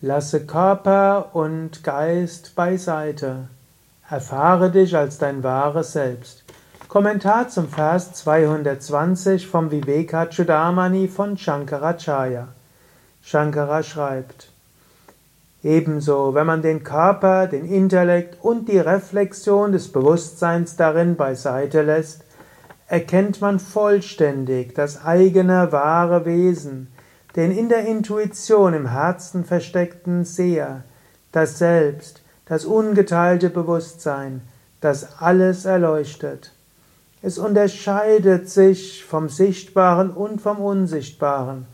Lasse Körper und Geist beiseite. Erfahre dich als dein wahres Selbst. Kommentar zum Vers 220 vom Vivekachudamani von Shankaracharya. Shankara schreibt, Ebenso, wenn man den Körper, den Intellekt und die Reflexion des Bewusstseins darin beiseite lässt, erkennt man vollständig das eigene wahre Wesen, den in der Intuition im Herzen versteckten Seher, das Selbst, das ungeteilte Bewusstsein, das alles erleuchtet. Es unterscheidet sich vom Sichtbaren und vom Unsichtbaren.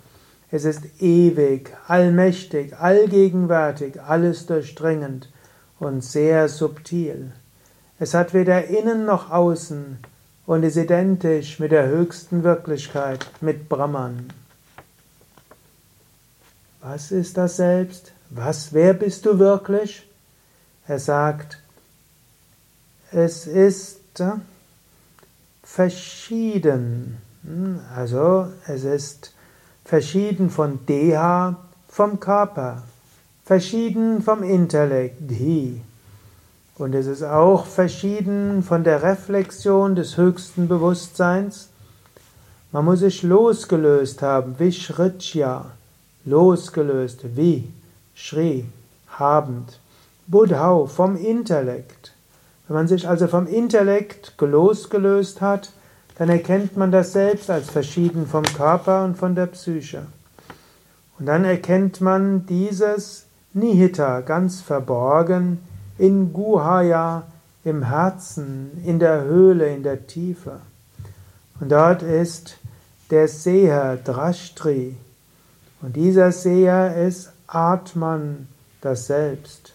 Es ist ewig, allmächtig, allgegenwärtig, alles durchdringend und sehr subtil. Es hat weder innen noch außen und ist identisch mit der höchsten Wirklichkeit, mit Brahman. Was ist das Selbst? Was, wer bist du wirklich? Er sagt, es ist äh, verschieden. Hm, also es ist verschieden von Deha, vom Körper, verschieden vom Intellekt, Dhi. Und es ist auch verschieden von der Reflexion des höchsten Bewusstseins. Man muss sich losgelöst haben, Vishritya losgelöst, wie, Shri, habend, Buddhau, vom Intellekt. Wenn man sich also vom Intellekt losgelöst hat, dann erkennt man das Selbst als verschieden vom Körper und von der Psyche. Und dann erkennt man dieses Nihita ganz verborgen in Guhaya, im Herzen, in der Höhle, in der Tiefe. Und dort ist der Seher Drashtri, und dieser Seher ist Atman, das Selbst.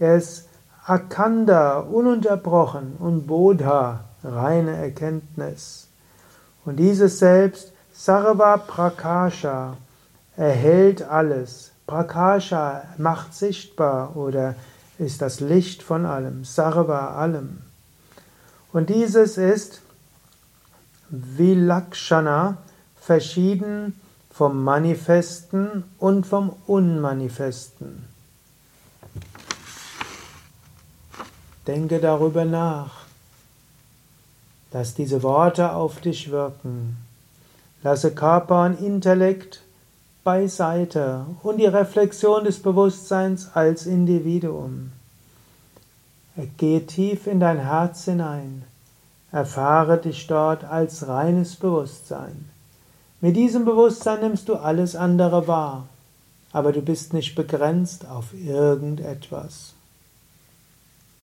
Er ist Akanda, ununterbrochen, und Bodha, reine Erkenntnis. Und dieses Selbst, Sarva Prakasha, erhält alles. Prakasha macht sichtbar oder ist das Licht von allem, Sarva allem. Und dieses ist Vilakshana, verschieden vom Manifesten und vom Unmanifesten. Denke darüber nach. Lass diese Worte auf dich wirken. Lasse Körper und Intellekt beiseite und die Reflexion des Bewusstseins als Individuum. Gehe tief in dein Herz hinein. Erfahre dich dort als reines Bewusstsein. Mit diesem Bewusstsein nimmst du alles andere wahr, aber du bist nicht begrenzt auf irgendetwas.